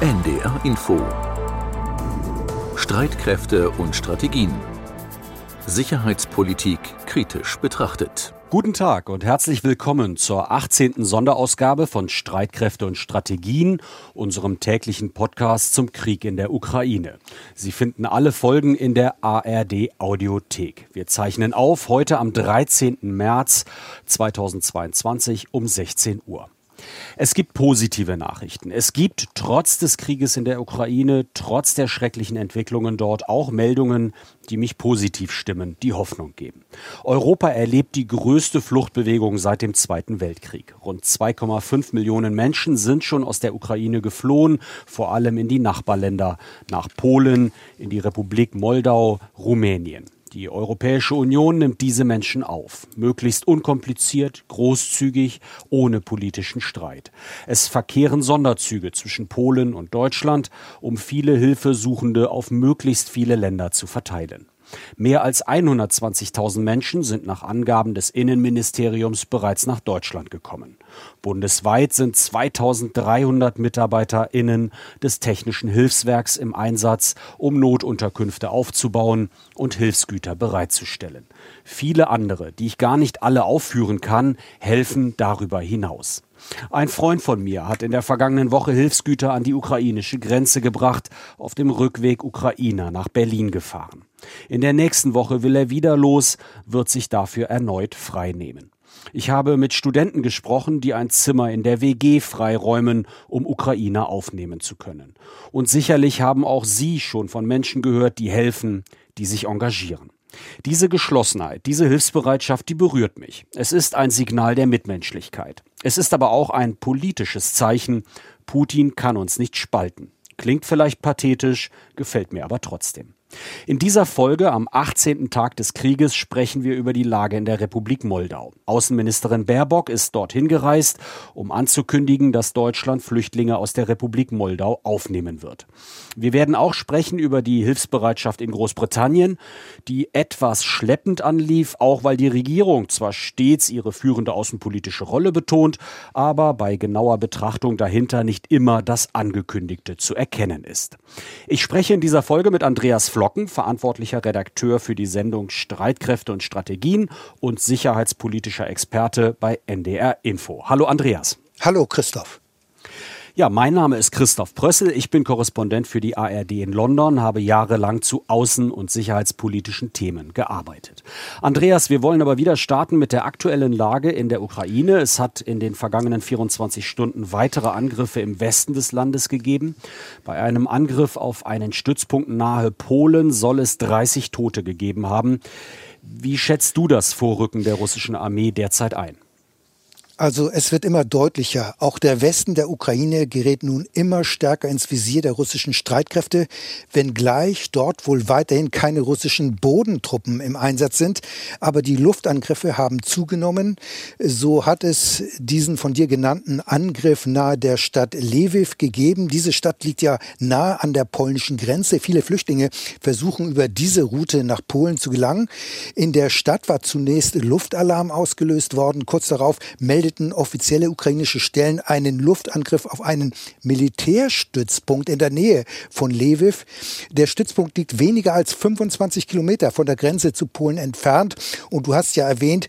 NDR Info Streitkräfte und Strategien Sicherheitspolitik kritisch betrachtet. Guten Tag und herzlich willkommen zur 18. Sonderausgabe von Streitkräfte und Strategien, unserem täglichen Podcast zum Krieg in der Ukraine. Sie finden alle Folgen in der ARD Audiothek. Wir zeichnen auf heute am 13. März 2022 um 16 Uhr. Es gibt positive Nachrichten. Es gibt trotz des Krieges in der Ukraine, trotz der schrecklichen Entwicklungen dort auch Meldungen, die mich positiv stimmen, die Hoffnung geben. Europa erlebt die größte Fluchtbewegung seit dem Zweiten Weltkrieg. Rund 2,5 Millionen Menschen sind schon aus der Ukraine geflohen, vor allem in die Nachbarländer, nach Polen, in die Republik Moldau, Rumänien. Die Europäische Union nimmt diese Menschen auf, möglichst unkompliziert, großzügig, ohne politischen Streit. Es verkehren Sonderzüge zwischen Polen und Deutschland, um viele Hilfesuchende auf möglichst viele Länder zu verteilen. Mehr als 120.000 Menschen sind nach Angaben des Innenministeriums bereits nach Deutschland gekommen. Bundesweit sind 2300 MitarbeiterInnen des Technischen Hilfswerks im Einsatz, um Notunterkünfte aufzubauen und Hilfsgüter bereitzustellen. Viele andere, die ich gar nicht alle aufführen kann, helfen darüber hinaus. Ein Freund von mir hat in der vergangenen Woche Hilfsgüter an die ukrainische Grenze gebracht, auf dem Rückweg Ukrainer nach Berlin gefahren. In der nächsten Woche will er wieder los, wird sich dafür erneut freinehmen. Ich habe mit Studenten gesprochen, die ein Zimmer in der WG freiräumen, um Ukrainer aufnehmen zu können. Und sicherlich haben auch Sie schon von Menschen gehört, die helfen, die sich engagieren. Diese Geschlossenheit, diese Hilfsbereitschaft, die berührt mich. Es ist ein Signal der Mitmenschlichkeit. Es ist aber auch ein politisches Zeichen. Putin kann uns nicht spalten. Klingt vielleicht pathetisch, gefällt mir aber trotzdem. In dieser Folge am 18. Tag des Krieges sprechen wir über die Lage in der Republik Moldau. Außenministerin Baerbock ist dorthin gereist, um anzukündigen, dass Deutschland Flüchtlinge aus der Republik Moldau aufnehmen wird. Wir werden auch sprechen über die Hilfsbereitschaft in Großbritannien, die etwas schleppend anlief, auch weil die Regierung zwar stets ihre führende außenpolitische Rolle betont, aber bei genauer Betrachtung dahinter nicht immer das Angekündigte zu erkennen ist. Ich spreche in dieser Folge mit Andreas Fl Flocken, verantwortlicher Redakteur für die Sendung Streitkräfte und Strategien und sicherheitspolitischer Experte bei NDR Info. Hallo Andreas. Hallo Christoph. Ja, mein Name ist Christoph Prössel. Ich bin Korrespondent für die ARD in London, habe jahrelang zu außen- und sicherheitspolitischen Themen gearbeitet. Andreas, wir wollen aber wieder starten mit der aktuellen Lage in der Ukraine. Es hat in den vergangenen 24 Stunden weitere Angriffe im Westen des Landes gegeben. Bei einem Angriff auf einen Stützpunkt nahe Polen soll es 30 Tote gegeben haben. Wie schätzt du das Vorrücken der russischen Armee derzeit ein? Also es wird immer deutlicher. Auch der Westen der Ukraine gerät nun immer stärker ins Visier der russischen Streitkräfte, wenngleich dort wohl weiterhin keine russischen Bodentruppen im Einsatz sind. Aber die Luftangriffe haben zugenommen. So hat es diesen von dir genannten Angriff nahe der Stadt Lviv gegeben. Diese Stadt liegt ja nahe an der polnischen Grenze. Viele Flüchtlinge versuchen über diese Route nach Polen zu gelangen. In der Stadt war zunächst Luftalarm ausgelöst worden. Kurz darauf meldet meldeten offizielle ukrainische Stellen einen Luftangriff auf einen Militärstützpunkt in der Nähe von Lviv. Der Stützpunkt liegt weniger als 25 Kilometer von der Grenze zu Polen entfernt. Und du hast ja erwähnt,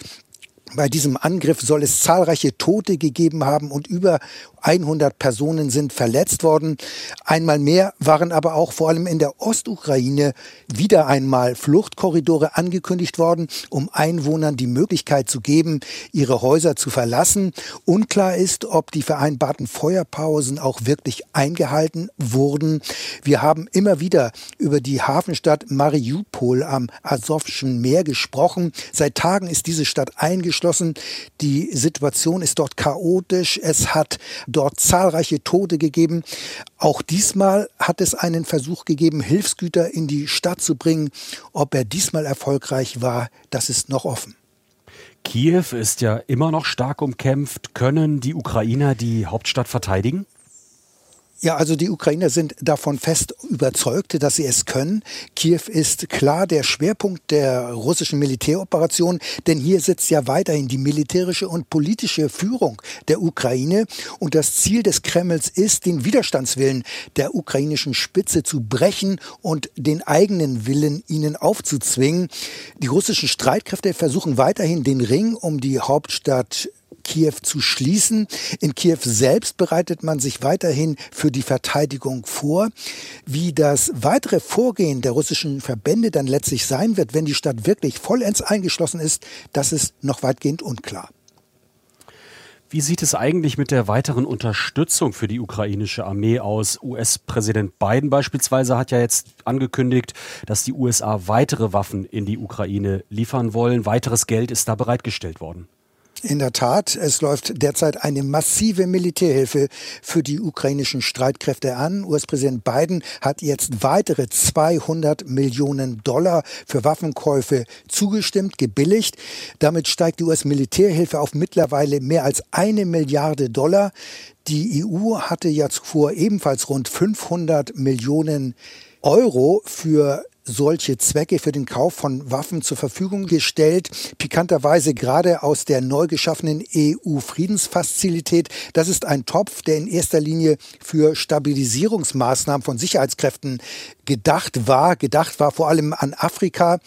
bei diesem Angriff soll es zahlreiche Tote gegeben haben und über 100 Personen sind verletzt worden. Einmal mehr waren aber auch vor allem in der Ostukraine wieder einmal Fluchtkorridore angekündigt worden, um Einwohnern die Möglichkeit zu geben, ihre Häuser zu verlassen. Unklar ist, ob die vereinbarten Feuerpausen auch wirklich eingehalten wurden. Wir haben immer wieder über die Hafenstadt Mariupol am Asowschen Meer gesprochen. Seit Tagen ist diese Stadt eingeschlossen. Die Situation ist dort chaotisch. Es hat dort zahlreiche Tote gegeben. Auch diesmal hat es einen Versuch gegeben, Hilfsgüter in die Stadt zu bringen. Ob er diesmal erfolgreich war, das ist noch offen. Kiew ist ja immer noch stark umkämpft. Können die Ukrainer die Hauptstadt verteidigen? Ja, also die Ukrainer sind davon fest überzeugt, dass sie es können. Kiew ist klar der Schwerpunkt der russischen Militäroperation, denn hier sitzt ja weiterhin die militärische und politische Führung der Ukraine. Und das Ziel des Kremls ist, den Widerstandswillen der ukrainischen Spitze zu brechen und den eigenen Willen ihnen aufzuzwingen. Die russischen Streitkräfte versuchen weiterhin den Ring um die Hauptstadt Kiew zu schließen. In Kiew selbst bereitet man sich weiterhin für die Verteidigung vor. Wie das weitere Vorgehen der russischen Verbände dann letztlich sein wird, wenn die Stadt wirklich vollends eingeschlossen ist, das ist noch weitgehend unklar. Wie sieht es eigentlich mit der weiteren Unterstützung für die ukrainische Armee aus? US-Präsident Biden beispielsweise hat ja jetzt angekündigt, dass die USA weitere Waffen in die Ukraine liefern wollen. Weiteres Geld ist da bereitgestellt worden. In der Tat, es läuft derzeit eine massive Militärhilfe für die ukrainischen Streitkräfte an. US-Präsident Biden hat jetzt weitere 200 Millionen Dollar für Waffenkäufe zugestimmt, gebilligt. Damit steigt die US-Militärhilfe auf mittlerweile mehr als eine Milliarde Dollar. Die EU hatte ja zuvor ebenfalls rund 500 Millionen Euro für solche Zwecke für den Kauf von Waffen zur Verfügung gestellt. Pikanterweise gerade aus der neu geschaffenen EU-Friedensfazilität. Das ist ein Topf, der in erster Linie für Stabilisierungsmaßnahmen von Sicherheitskräften gedacht war. Gedacht war vor allem an Afrika.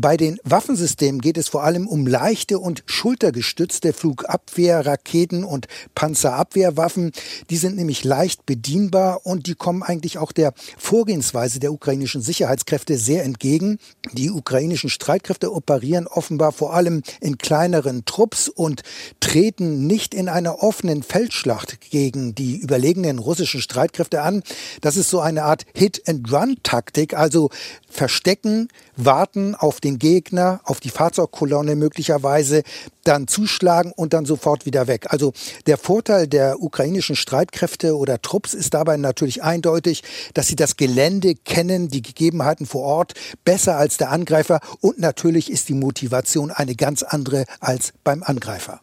Bei den Waffensystemen geht es vor allem um leichte und schultergestützte Flugabwehr, Raketen und Panzerabwehrwaffen. Die sind nämlich leicht bedienbar und die kommen eigentlich auch der Vorgehensweise der ukrainischen Sicherheitskräfte sehr entgegen. Die ukrainischen Streitkräfte operieren offenbar vor allem in kleineren Trupps und treten nicht in einer offenen Feldschlacht gegen die überlegenen russischen Streitkräfte an. Das ist so eine Art Hit-and-Run-Taktik, also verstecken, warten auf den Gegner, auf die Fahrzeugkolonne möglicherweise, dann zuschlagen und dann sofort wieder weg. Also der Vorteil der ukrainischen Streitkräfte oder Trupps ist dabei natürlich eindeutig, dass sie das Gelände kennen, die Gegebenheiten vor Ort besser als der Angreifer und natürlich ist die Motivation eine ganz andere als beim Angreifer.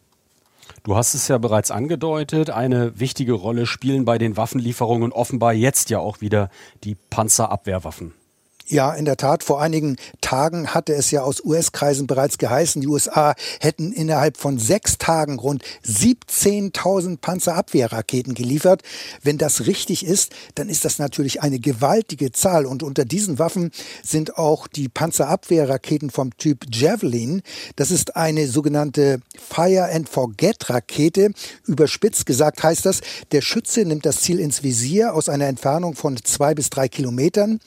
Du hast es ja bereits angedeutet, eine wichtige Rolle spielen bei den Waffenlieferungen offenbar jetzt ja auch wieder die Panzerabwehrwaffen. Ja, in der Tat. Vor einigen Tagen hatte es ja aus US-Kreisen bereits geheißen, die USA hätten innerhalb von sechs Tagen rund 17.000 Panzerabwehrraketen geliefert. Wenn das richtig ist, dann ist das natürlich eine gewaltige Zahl. Und unter diesen Waffen sind auch die Panzerabwehrraketen vom Typ Javelin. Das ist eine sogenannte Fire and Forget Rakete. Überspitzt gesagt heißt das, der Schütze nimmt das Ziel ins Visier aus einer Entfernung von zwei bis drei Kilometern.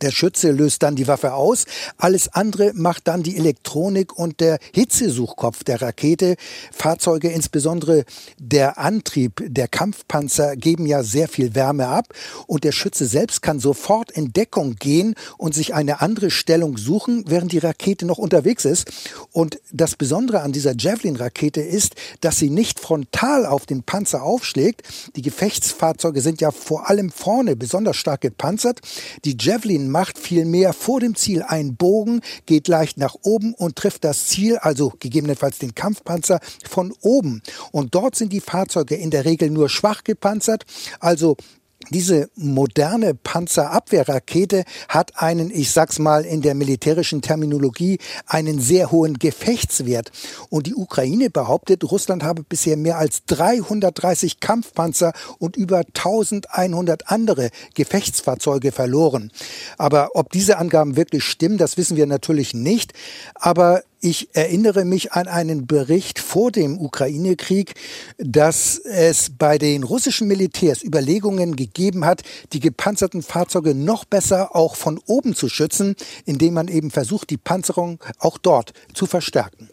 Der Schütze löst dann die Waffe aus. Alles andere macht dann die Elektronik und der Hitzesuchkopf der Rakete. Fahrzeuge, insbesondere der Antrieb der Kampfpanzer, geben ja sehr viel Wärme ab. Und der Schütze selbst kann sofort in Deckung gehen und sich eine andere Stellung suchen, während die Rakete noch unterwegs ist. Und das Besondere an dieser Javelin-Rakete ist, dass sie nicht frontal auf den Panzer aufschlägt. Die Gefechtsfahrzeuge sind ja vor allem vorne besonders stark gepanzert. Die Javelin macht vielmehr vor dem Ziel einen Bogen, geht leicht nach oben und trifft das Ziel, also gegebenenfalls den Kampfpanzer, von oben. Und dort sind die Fahrzeuge in der Regel nur schwach gepanzert, also diese moderne Panzerabwehrrakete hat einen, ich sag's mal in der militärischen Terminologie, einen sehr hohen Gefechtswert. Und die Ukraine behauptet, Russland habe bisher mehr als 330 Kampfpanzer und über 1100 andere Gefechtsfahrzeuge verloren. Aber ob diese Angaben wirklich stimmen, das wissen wir natürlich nicht. Aber ich erinnere mich an einen Bericht vor dem Ukraine-Krieg, dass es bei den russischen Militärs Überlegungen gegeben hat, die gepanzerten Fahrzeuge noch besser auch von oben zu schützen, indem man eben versucht, die Panzerung auch dort zu verstärken.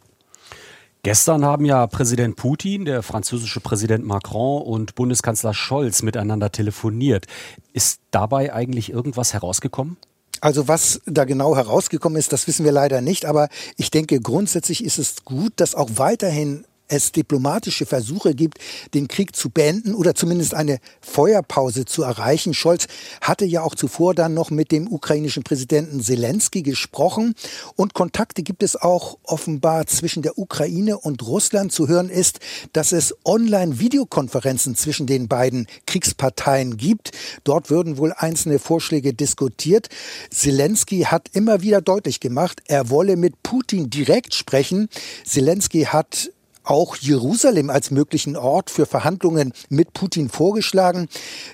Gestern haben ja Präsident Putin, der französische Präsident Macron und Bundeskanzler Scholz miteinander telefoniert. Ist dabei eigentlich irgendwas herausgekommen? Also was da genau herausgekommen ist, das wissen wir leider nicht. Aber ich denke, grundsätzlich ist es gut, dass auch weiterhin es diplomatische Versuche gibt, den Krieg zu beenden oder zumindest eine Feuerpause zu erreichen. Scholz hatte ja auch zuvor dann noch mit dem ukrainischen Präsidenten Zelensky gesprochen und Kontakte gibt es auch offenbar zwischen der Ukraine und Russland. Zu hören ist, dass es Online-Videokonferenzen zwischen den beiden Kriegsparteien gibt. Dort würden wohl einzelne Vorschläge diskutiert. Zelensky hat immer wieder deutlich gemacht, er wolle mit Putin direkt sprechen. Zelensky hat auch Jerusalem als möglichen Ort für Verhandlungen mit Putin vorgeschlagen.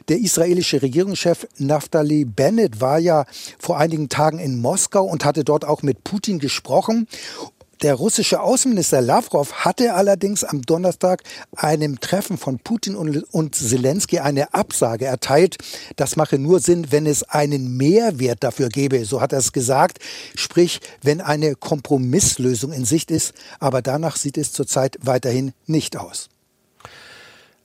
Der israelische Regierungschef Naftali Bennett war ja vor einigen Tagen in Moskau und hatte dort auch mit Putin gesprochen. Der russische Außenminister Lavrov hatte allerdings am Donnerstag einem Treffen von Putin und, Zelensky eine Absage erteilt. Das mache nur Sinn, wenn es einen Mehrwert dafür gäbe, so hat er es gesagt. Sprich, wenn eine Kompromisslösung in Sicht ist. Aber danach sieht es zurzeit weiterhin nicht aus.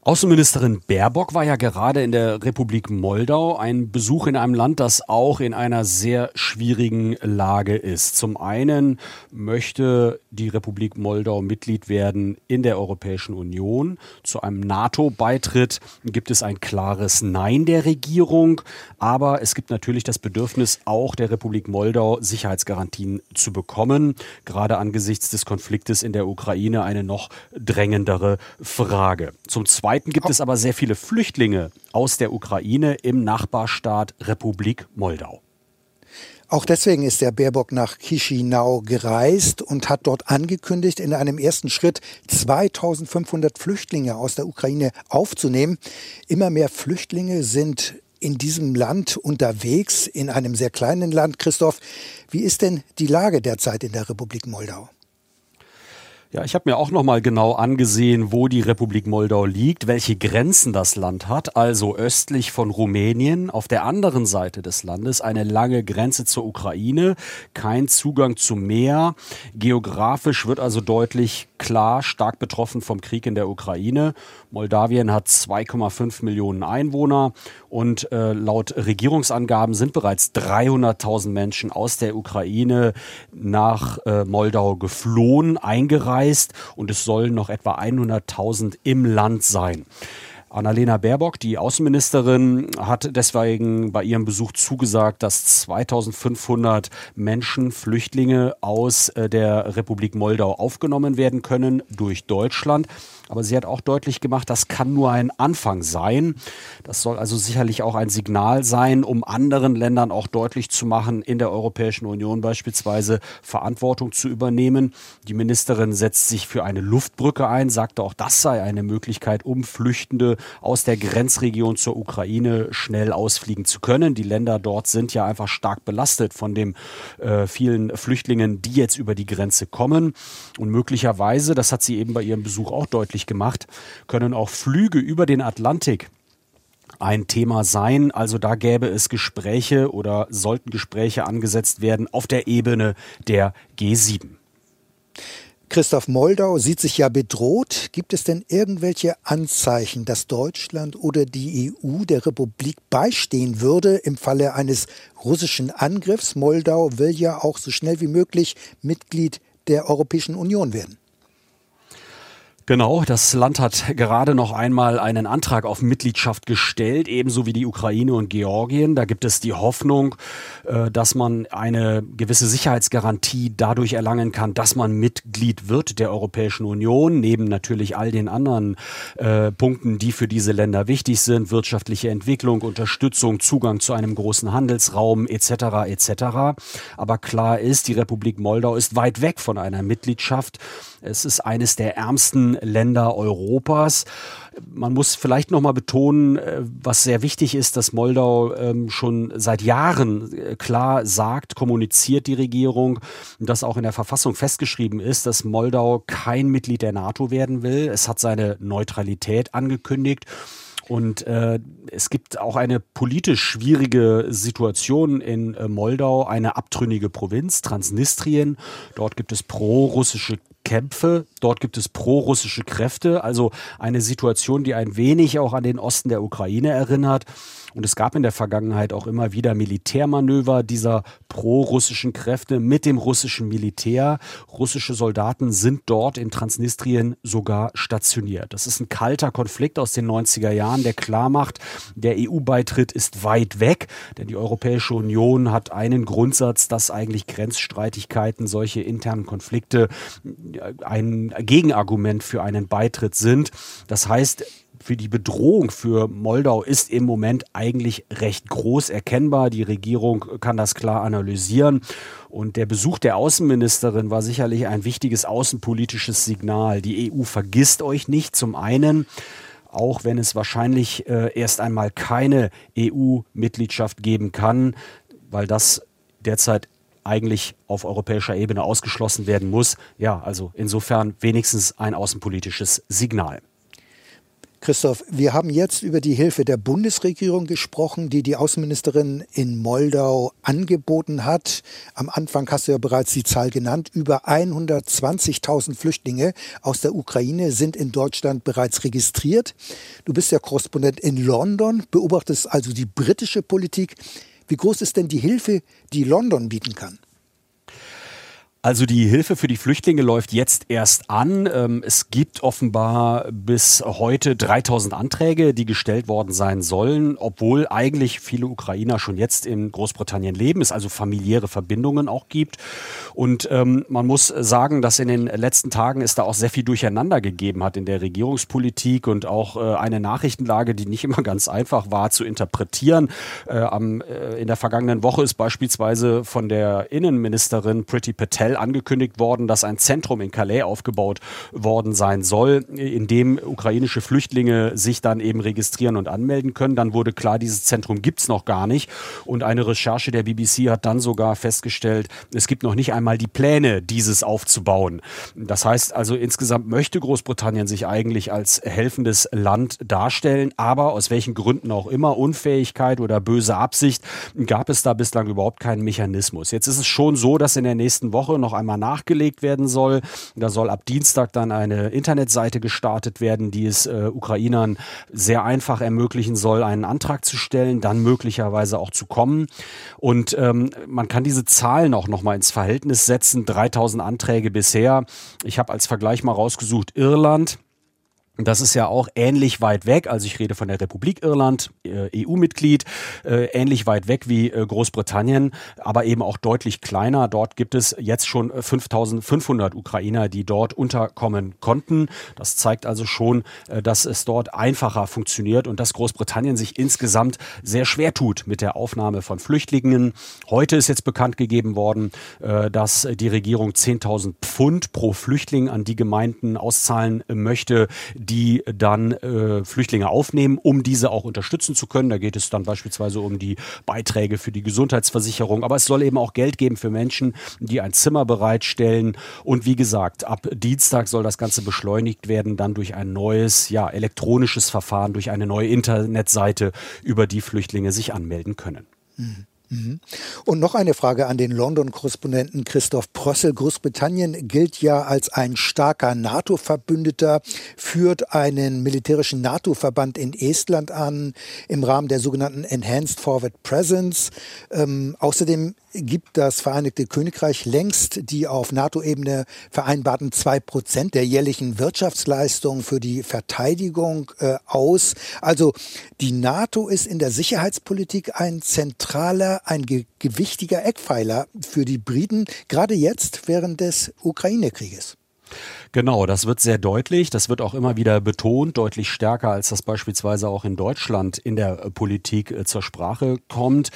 Außenministerin Baerbock war ja gerade in der Republik Moldau, ein Besuch in einem Land, das auch in einer sehr schwierigen Lage ist. Zum einen möchte die Republik Moldau Mitglied werden in der Europäischen Union. Zu einem NATO-Beitritt gibt es ein klares Nein der Regierung, aber es gibt natürlich das Bedürfnis auch der Republik Moldau Sicherheitsgarantien zu bekommen, gerade angesichts des Konfliktes in der Ukraine eine noch drängendere Frage. Zum zweiten Zweiten gibt es aber sehr viele Flüchtlinge aus der Ukraine im Nachbarstaat Republik Moldau. Auch deswegen ist der Baerbock nach Chisinau gereist und hat dort angekündigt, in einem ersten Schritt 2500 Flüchtlinge aus der Ukraine aufzunehmen. Immer mehr Flüchtlinge sind in diesem Land unterwegs, in einem sehr kleinen Land. Christoph, wie ist denn die Lage derzeit in der Republik Moldau? Ja, ich habe mir auch noch mal genau angesehen, wo die Republik Moldau liegt, welche Grenzen das Land hat. Also östlich von Rumänien, auf der anderen Seite des Landes eine lange Grenze zur Ukraine, kein Zugang zum Meer. Geografisch wird also deutlich klar stark betroffen vom Krieg in der Ukraine. Moldawien hat 2,5 Millionen Einwohner und äh, laut Regierungsangaben sind bereits 300.000 Menschen aus der Ukraine nach äh, Moldau geflohen, eingereist und es sollen noch etwa 100.000 im Land sein. Annalena Baerbock, die Außenministerin, hat deswegen bei ihrem Besuch zugesagt, dass 2500 Menschen, Flüchtlinge aus äh, der Republik Moldau aufgenommen werden können durch Deutschland. Aber sie hat auch deutlich gemacht, das kann nur ein Anfang sein. Das soll also sicherlich auch ein Signal sein, um anderen Ländern auch deutlich zu machen, in der Europäischen Union beispielsweise Verantwortung zu übernehmen. Die Ministerin setzt sich für eine Luftbrücke ein, sagte auch, das sei eine Möglichkeit, um Flüchtende aus der Grenzregion zur Ukraine schnell ausfliegen zu können. Die Länder dort sind ja einfach stark belastet von den äh, vielen Flüchtlingen, die jetzt über die Grenze kommen. Und möglicherweise, das hat sie eben bei ihrem Besuch auch deutlich möglich gemacht, können auch Flüge über den Atlantik ein Thema sein. Also da gäbe es Gespräche oder sollten Gespräche angesetzt werden auf der Ebene der G7. Christoph Moldau sieht sich ja bedroht. Gibt es denn irgendwelche Anzeichen, dass Deutschland oder die EU der Republik beistehen würde im Falle eines russischen Angriffs? Moldau will ja auch so schnell wie möglich Mitglied der Europäischen Union werden. Genau, das Land hat gerade noch einmal einen Antrag auf Mitgliedschaft gestellt, ebenso wie die Ukraine und Georgien. Da gibt es die Hoffnung, äh, dass man eine gewisse Sicherheitsgarantie dadurch erlangen kann, dass man Mitglied wird der Europäischen Union, neben natürlich all den anderen äh, Punkten, die für diese Länder wichtig sind, wirtschaftliche Entwicklung, Unterstützung, Zugang zu einem großen Handelsraum etc. etc. Aber klar ist, die Republik Moldau ist weit weg von einer Mitgliedschaft. Es ist eines der ärmsten Länder Europas. Man muss vielleicht noch mal betonen, äh, was sehr wichtig ist, dass Moldau ähm, schon seit Jahren äh, klar sagt, kommuniziert die Regierung, dass auch in der Verfassung festgeschrieben ist, dass Moldau kein Mitglied der NATO werden will. Es hat seine Neutralität angekündigt. Und äh, es gibt auch eine politisch schwierige Situation in äh, Moldau, eine abtrünnige Provinz, Transnistrien. Dort gibt es pro-russische Kämpfe. Dort gibt es pro-russische Kräfte, also eine Situation, die ein wenig auch an den Osten der Ukraine erinnert. Und es gab in der Vergangenheit auch immer wieder Militärmanöver dieser pro-russischen Kräfte mit dem russischen Militär. Russische Soldaten sind dort in Transnistrien sogar stationiert. Das ist ein kalter Konflikt aus den 90er Jahren, der klar macht, der EU-Beitritt ist weit weg, denn die Europäische Union hat einen Grundsatz, dass eigentlich Grenzstreitigkeiten, solche internen Konflikte ein Gegenargument für einen Beitritt sind. Das heißt, für die Bedrohung für Moldau ist im Moment eigentlich recht groß erkennbar. Die Regierung kann das klar analysieren. Und der Besuch der Außenministerin war sicherlich ein wichtiges außenpolitisches Signal. Die EU vergisst euch nicht. Zum einen, auch wenn es wahrscheinlich äh, erst einmal keine EU-Mitgliedschaft geben kann, weil das derzeit eigentlich auf europäischer Ebene ausgeschlossen werden muss. Ja, also insofern wenigstens ein außenpolitisches Signal. Christoph, wir haben jetzt über die Hilfe der Bundesregierung gesprochen, die die Außenministerin in Moldau angeboten hat. Am Anfang hast du ja bereits die Zahl genannt. Über 120.000 Flüchtlinge aus der Ukraine sind in Deutschland bereits registriert. Du bist ja Korrespondent in London, beobachtest also die britische Politik. Wie groß ist denn die Hilfe, die London bieten kann? Also die Hilfe für die Flüchtlinge läuft jetzt erst an. Ähm, es gibt offenbar bis heute 3000 Anträge, die gestellt worden sein sollen, obwohl eigentlich viele Ukrainer schon jetzt in Großbritannien leben, es also familiäre Verbindungen auch gibt. Und ähm, man muss sagen, dass in den letzten Tagen es da auch sehr viel Durcheinander gegeben hat in der Regierungspolitik und auch äh, eine Nachrichtenlage, die nicht immer ganz einfach war zu interpretieren. Äh, äh, in der vergangenen Woche ist beispielsweise von der Innenministerin Priti Patel offiziell angekündigt worden, dass ein Zentrum in Calais aufgebaut worden sein soll, in dem ukrainische Flüchtlinge sich dann eben registrieren und anmelden können. Dann wurde klar, dieses Zentrum gibt es noch gar nicht. Und eine Recherche der BBC hat dann sogar festgestellt, es gibt noch nicht einmal die Pläne, dieses aufzubauen. Das heißt also, insgesamt möchte Großbritannien sich eigentlich als helfendes Land darstellen, aber aus welchen Gründen auch immer, Unfähigkeit oder böse Absicht, gab es da bislang überhaupt keinen Mechanismus. Jetzt ist es schon so, dass in der nächsten Woche noch einmal nachgelegt werden soll. Da soll ab Dienstag dann eine Internetseite gestartet werden, die es äh, Ukrainern sehr einfach ermöglichen soll, einen Antrag zu stellen, dann möglicherweise auch zu kommen. Und ähm, man kann diese Zahlen auch noch mal ins Verhältnis setzen. 3000 Anträge bisher. Ich habe als Vergleich mal rausgesucht Irland das ist ja auch ähnlich weit weg, also ich rede von der Republik Irland, äh, EU-Mitglied, äh, ähnlich weit weg wie äh, Großbritannien, aber eben auch deutlich kleiner. Dort gibt es jetzt schon 5500 Ukrainer, die dort unterkommen konnten. Das zeigt also schon, dass es dort einfacher funktioniert und dass Großbritannien sich insgesamt sehr schwer tut mit der Aufnahme von Flüchtlingen. Heute ist jetzt bekannt gegeben worden, dass die Regierung 10.000 Pfund pro Flüchtling an die Gemeinden auszahlen möchte, die dann äh, Flüchtlinge aufnehmen, um diese auch unterstützen zu können. Da geht es dann beispielsweise um die Beiträge für die Gesundheitsversicherung. Aber es soll eben auch Geld geben für Menschen, die ein Zimmer bereitstellen. Und wie gesagt, ab Dienstag soll das Ganze beschleunigt werden, dann durch ein neues, ja, elektronisches Verfahren, durch eine neue Internetseite, über die Flüchtlinge sich anmelden können. Mhm. Mhm. Und noch eine Frage an den London-Korrespondenten Christoph Prössel. Großbritannien gilt ja als ein starker NATO-Verbündeter, führt einen militärischen NATO-Verband in Estland an im Rahmen der sogenannten Enhanced Forward Presence. Ähm, außerdem gibt das Vereinigte Königreich längst die auf NATO-Ebene vereinbarten zwei Prozent der jährlichen Wirtschaftsleistung für die Verteidigung äh, aus. Also die NATO ist in der Sicherheitspolitik ein zentraler, ein ge gewichtiger Eckpfeiler für die Briten, gerade jetzt während des Ukraine-Krieges. Genau, das wird sehr deutlich. Das wird auch immer wieder betont, deutlich stärker, als das beispielsweise auch in Deutschland in der Politik äh, zur Sprache kommt.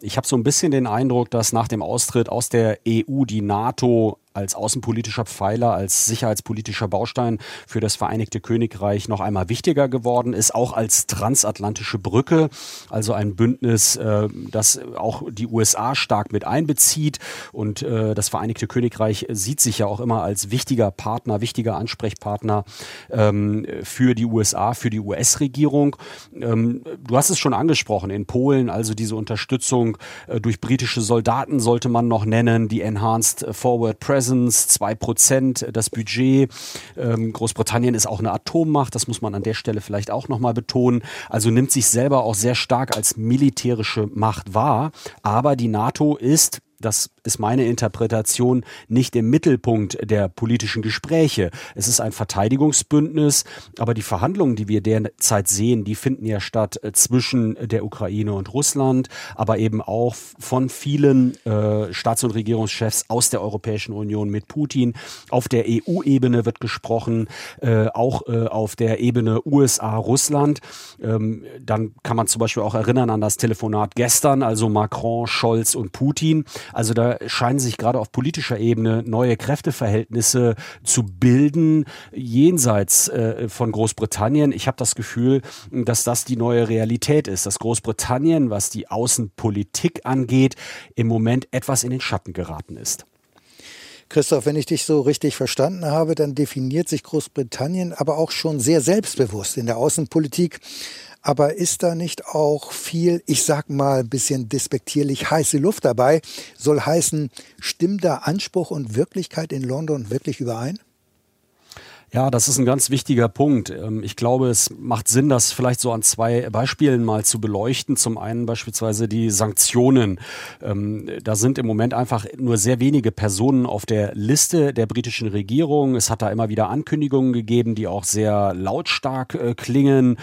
Ich habe so ein bisschen den Eindruck, dass nach dem Austritt aus der EU die NATO als außenpolitischer Pfeiler, als sicherheitspolitischer Baustein für das Vereinigte Königreich noch einmal wichtiger geworden ist, auch als transatlantische Brücke, also ein Bündnis, äh, das auch die USA stark mit einbezieht. Und äh, das Vereinigte Königreich sieht sich ja auch immer als wichtiger Partner, wichtiger Ansprechpartner ähm, für die USA, für die US-Regierung. Ähm, du hast es schon angesprochen, in Polen, also diese Unterstützung äh, durch britische Soldaten sollte man noch nennen, die Enhanced Forward Presence Presence, zwei Prozent das Budget. Ähm, Großbritannien ist auch eine Atommacht, das muss man an der Stelle vielleicht auch nochmal betonen. Also nimmt sich selber auch sehr stark als militärische Macht wahr. Aber die NATO ist das ist meine Interpretation, nicht im Mittelpunkt der politischen Gespräche. Es ist ein Verteidigungsbündnis, aber die Verhandlungen, die wir derzeit sehen, die finden ja statt äh, zwischen der Ukraine und Russland, aber eben auch von vielen äh, Staats- und Regierungschefs aus der Europäischen Union mit Putin. Auf der EU-Ebene wird gesprochen, äh, auch äh, auf der Ebene USA-Russland. Ähm, dann kann man zum Beispiel auch erinnern an das Telefonat gestern, also Macron, Scholz und Putin. Also da scheinen sich gerade auf politischer Ebene neue Kräfteverhältnisse zu bilden, jenseits äh, von Großbritannien. Ich habe das Gefühl, dass das die neue Realität ist, dass Großbritannien, was die Außenpolitik angeht, im Moment etwas in den Schatten geraten ist. Christoph, wenn ich dich so richtig verstanden habe, dann definiert sich Großbritannien aber auch schon sehr selbstbewusst in der Außenpolitik aber ist da nicht auch viel, ich sag mal ein bisschen despektierlich, heiße Luft dabei? Soll heißen, stimmt da Anspruch und Wirklichkeit in London wirklich überein? Ja, das ist ein ganz wichtiger Punkt. Ähm, ich glaube, es macht Sinn, das vielleicht so an zwei Beispielen mal zu beleuchten. Zum einen beispielsweise die Sanktionen. Ähm, da sind im Moment einfach nur sehr wenige Personen auf der Liste der britischen Regierung. Es hat da immer wieder Ankündigungen gegeben, die auch sehr lautstark äh, klingen.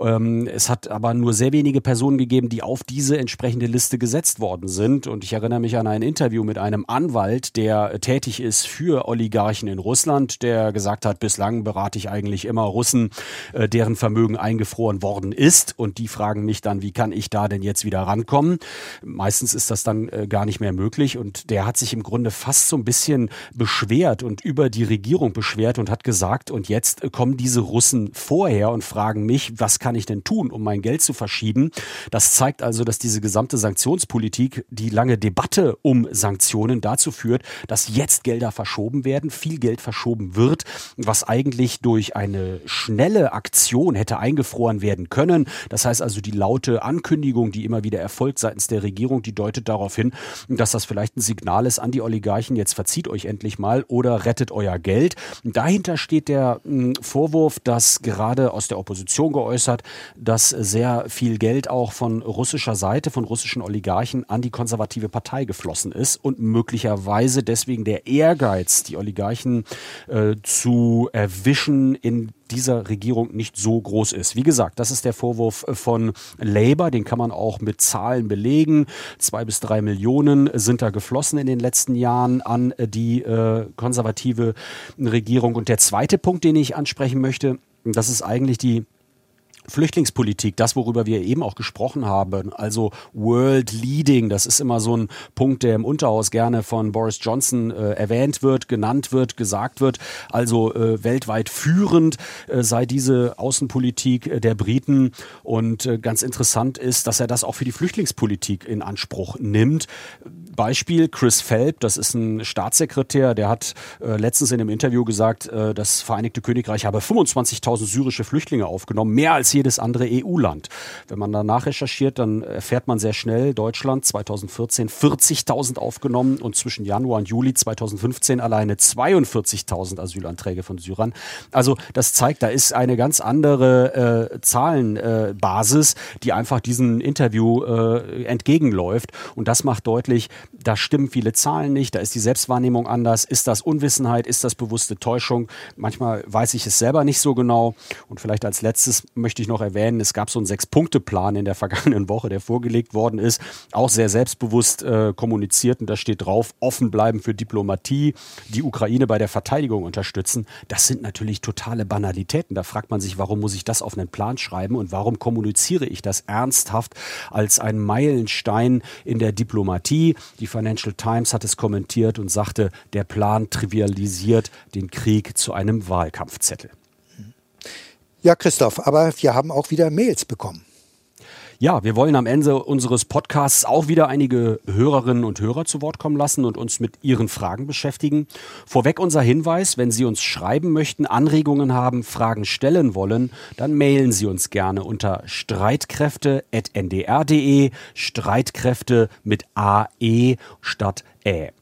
Ähm, es hat aber nur sehr wenige Personen gegeben, die auf diese entsprechende Liste gesetzt worden sind. Und ich erinnere mich an ein Interview mit einem Anwalt, der tätig ist für Oligarchen in Russland, der gesagt hat, bis bislang berate ich eigentlich immer Russen, äh, deren Vermögen eingefroren worden ist. Und die fragen mich dann, wie kann ich da denn jetzt wieder rankommen? Meistens ist das dann äh, gar nicht mehr möglich. Und der hat sich im Grunde fast so ein bisschen beschwert und über die Regierung beschwert und hat gesagt, und jetzt äh, kommen diese Russen vorher und fragen mich, was kann ich denn tun, um mein Geld zu verschieben? Das zeigt also, dass diese gesamte Sanktionspolitik, die lange Debatte um Sanktionen dazu führt, dass jetzt Gelder verschoben werden, viel Geld verschoben wird, was eigentlich durch eine schnelle Aktion hätte eingefroren werden können. Das heißt also, die laute Ankündigung, die immer wieder erfolgt seitens der Regierung, die deutet darauf hin, dass das vielleicht ein Signal ist an die Oligarchen, jetzt verzieht euch endlich mal oder rettet euer Geld. Dahinter steht der hm, Vorwurf, dass gerade aus der Opposition geäußert, dass sehr viel Geld auch von russischer Seite, von russischen Oligarchen an die konservative Partei geflossen ist und möglicherweise deswegen der Ehrgeiz, die Oligarchen äh, zu erwischen in dieser Regierung nicht so groß ist. Wie gesagt, das ist der Vorwurf von Labour, den kann man auch mit Zahlen belegen. Zwei bis drei Millionen sind da geflossen in den letzten Jahren an die äh, konservative Regierung. Und der zweite Punkt, den ich ansprechen möchte, das ist eigentlich die Flüchtlingspolitik, das, worüber wir eben auch gesprochen haben, also World Leading, das ist immer so ein Punkt, der im Unterhaus gerne von Boris Johnson äh, erwähnt wird, genannt wird, gesagt wird, also äh, weltweit führend äh, sei diese Außenpolitik äh, der Briten und äh, ganz interessant ist, dass er das auch für die Flüchtlingspolitik in Anspruch nimmt. Beispiel Chris Phelps, das ist ein Staatssekretär, der hat äh, letztens in einem Interview gesagt, das Vereinigte Königreich habe 25.000 syrische Flüchtlinge aufgenommen, mehr als jedes andere EU-Land. Wenn man danach recherchiert, dann erfährt man sehr schnell, Deutschland 2014 40.000 aufgenommen und zwischen Januar und Juli 2015 alleine 42.000 Asylanträge von Syrern. Also das zeigt, da ist eine ganz andere äh, Zahlenbasis, äh, die einfach diesem Interview äh, entgegenläuft. Und das macht deutlich, da stimmen viele Zahlen nicht, da ist die Selbstwahrnehmung anders. Ist das Unwissenheit, ist das bewusste Täuschung? Manchmal weiß ich es selber nicht so genau. Und vielleicht als letztes möchte ich noch erwähnen, es gab so einen Sechs-Punkte-Plan in der vergangenen Woche, der vorgelegt worden ist, auch sehr selbstbewusst äh, kommuniziert und da steht drauf, offen bleiben für Diplomatie, die Ukraine bei der Verteidigung unterstützen. Das sind natürlich totale Banalitäten. Da fragt man sich, warum muss ich das auf einen Plan schreiben und warum kommuniziere ich das ernsthaft als ein Meilenstein in der Diplomatie? Die Financial Times hat es kommentiert und sagte, der Plan trivialisiert den Krieg zu einem Wahlkampfzettel. Ja, Christoph, aber wir haben auch wieder Mails bekommen. Ja, wir wollen am Ende unseres Podcasts auch wieder einige Hörerinnen und Hörer zu Wort kommen lassen und uns mit ihren Fragen beschäftigen. Vorweg unser Hinweis, wenn Sie uns schreiben möchten, Anregungen haben, Fragen stellen wollen, dann mailen Sie uns gerne unter streitkräfte.ndr.de, Streitkräfte mit AE statt Ä.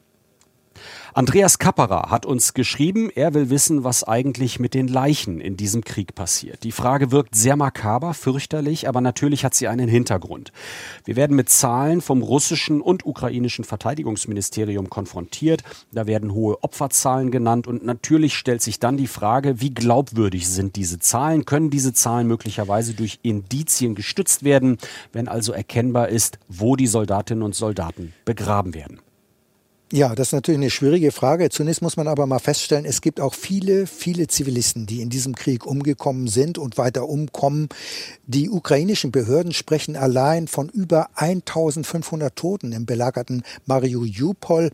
Andreas Kapperer hat uns geschrieben, er will wissen, was eigentlich mit den Leichen in diesem Krieg passiert. Die Frage wirkt sehr makaber, fürchterlich, aber natürlich hat sie einen Hintergrund. Wir werden mit Zahlen vom russischen und ukrainischen Verteidigungsministerium konfrontiert. Da werden hohe Opferzahlen genannt und natürlich stellt sich dann die Frage, wie glaubwürdig sind diese Zahlen? Können diese Zahlen möglicherweise durch Indizien gestützt werden, wenn also erkennbar ist, wo die Soldatinnen und Soldaten begraben werden? Ja, das ist natürlich eine schwierige Frage. Zunächst muss man aber mal feststellen, es gibt auch viele, viele Zivilisten, die in diesem Krieg umgekommen sind und weiter umkommen. Die ukrainischen Behörden sprechen allein von über 1500 Toten im belagerten Mariupol.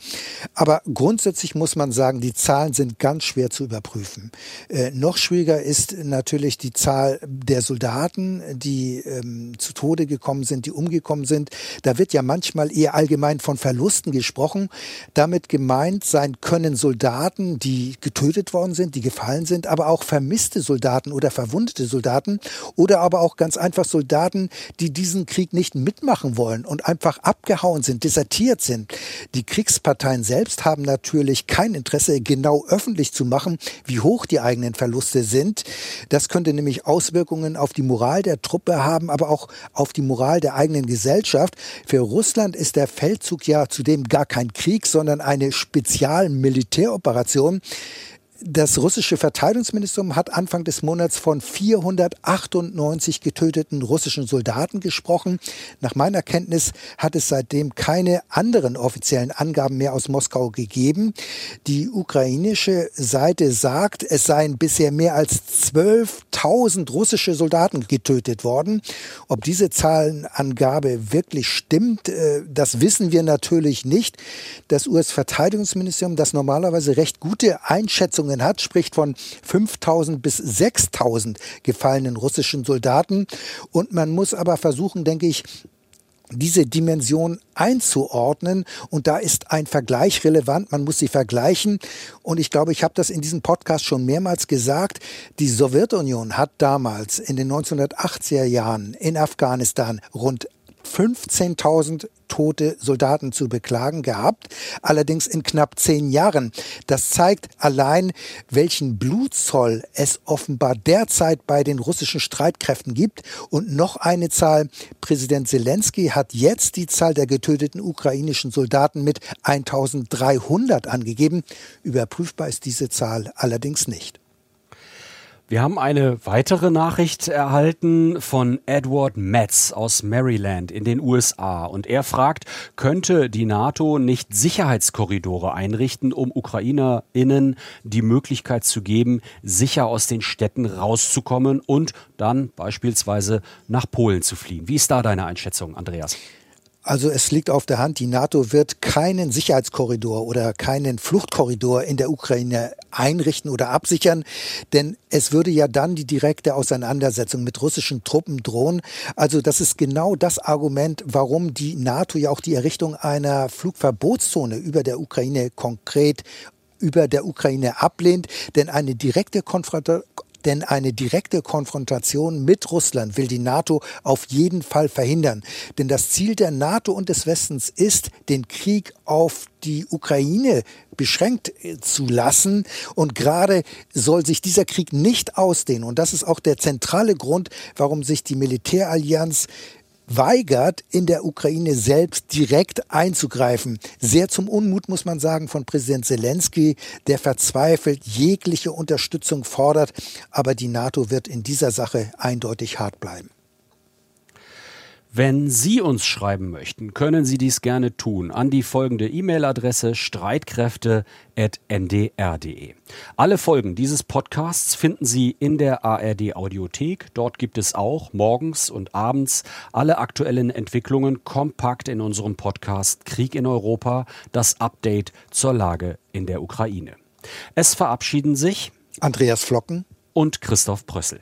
Aber grundsätzlich muss man sagen, die Zahlen sind ganz schwer zu überprüfen. Äh, noch schwieriger ist natürlich die Zahl der Soldaten, die ähm, zu Tode gekommen sind, die umgekommen sind. Da wird ja manchmal eher allgemein von Verlusten gesprochen. Damit gemeint sein können Soldaten, die getötet worden sind, die gefallen sind, aber auch vermisste Soldaten oder verwundete Soldaten oder aber auch ganz einfach Soldaten, die diesen Krieg nicht mitmachen wollen und einfach abgehauen sind, desertiert sind. Die Kriegsparteien selbst haben natürlich kein Interesse, genau öffentlich zu machen, wie hoch die eigenen Verluste sind. Das könnte nämlich Auswirkungen auf die Moral der Truppe haben, aber auch auf die Moral der eigenen Gesellschaft. Für Russland ist der Feldzug ja zudem gar kein Krieg, sondern eine Spezialmilitäroperation. Das russische Verteidigungsministerium hat Anfang des Monats von 498 getöteten russischen Soldaten gesprochen. Nach meiner Kenntnis hat es seitdem keine anderen offiziellen Angaben mehr aus Moskau gegeben. Die ukrainische Seite sagt, es seien bisher mehr als 12.000 russische Soldaten getötet worden. Ob diese Zahlenangabe wirklich stimmt, äh, das wissen wir natürlich nicht. Das US-Verteidigungsministerium, das normalerweise recht gute Einschätzungen Schätzungen hat, spricht von 5000 bis 6000 gefallenen russischen Soldaten. Und man muss aber versuchen, denke ich, diese Dimension einzuordnen. Und da ist ein Vergleich relevant. Man muss sie vergleichen. Und ich glaube, ich habe das in diesem Podcast schon mehrmals gesagt. Die Sowjetunion hat damals in den 1980er Jahren in Afghanistan rund 15.000 tote Soldaten zu beklagen gehabt, allerdings in knapp zehn Jahren. Das zeigt allein, welchen Blutzoll es offenbar derzeit bei den russischen Streitkräften gibt. Und noch eine Zahl. Präsident Zelensky hat jetzt die Zahl der getöteten ukrainischen Soldaten mit 1300 angegeben. Überprüfbar ist diese Zahl allerdings nicht. Wir haben eine weitere Nachricht erhalten von Edward Metz aus Maryland in den USA und er fragt, könnte die NATO nicht Sicherheitskorridore einrichten, um Ukrainerinnen die Möglichkeit zu geben, sicher aus den Städten rauszukommen und dann beispielsweise nach Polen zu fliehen? Wie ist da deine Einschätzung, Andreas? Also es liegt auf der Hand, die NATO wird keinen Sicherheitskorridor oder keinen Fluchtkorridor in der Ukraine einrichten oder absichern, denn es würde ja dann die direkte Auseinandersetzung mit russischen Truppen drohen. Also das ist genau das Argument, warum die NATO ja auch die Errichtung einer Flugverbotszone über der Ukraine konkret über der Ukraine ablehnt, denn eine direkte Konfrontation denn eine direkte Konfrontation mit Russland will die NATO auf jeden Fall verhindern. Denn das Ziel der NATO und des Westens ist, den Krieg auf die Ukraine beschränkt äh, zu lassen. Und gerade soll sich dieser Krieg nicht ausdehnen. Und das ist auch der zentrale Grund, warum sich die Militärallianz weigert, in der Ukraine selbst direkt einzugreifen. Sehr zum Unmut, muss man sagen, von Präsident Zelensky, der verzweifelt jegliche Unterstützung fordert. Aber die NATO wird in dieser Sache eindeutig hart bleiben. Wenn Sie uns schreiben möchten, können Sie dies gerne tun an die folgende E-Mail-Adresse streitkräfte.ndr.de. Alle Folgen dieses Podcasts finden Sie in der ARD Audiothek. Dort gibt es auch morgens und abends alle aktuellen Entwicklungen kompakt in unserem Podcast Krieg in Europa, das Update zur Lage in der Ukraine. Es verabschieden sich Andreas Flocken und Christoph Brössel.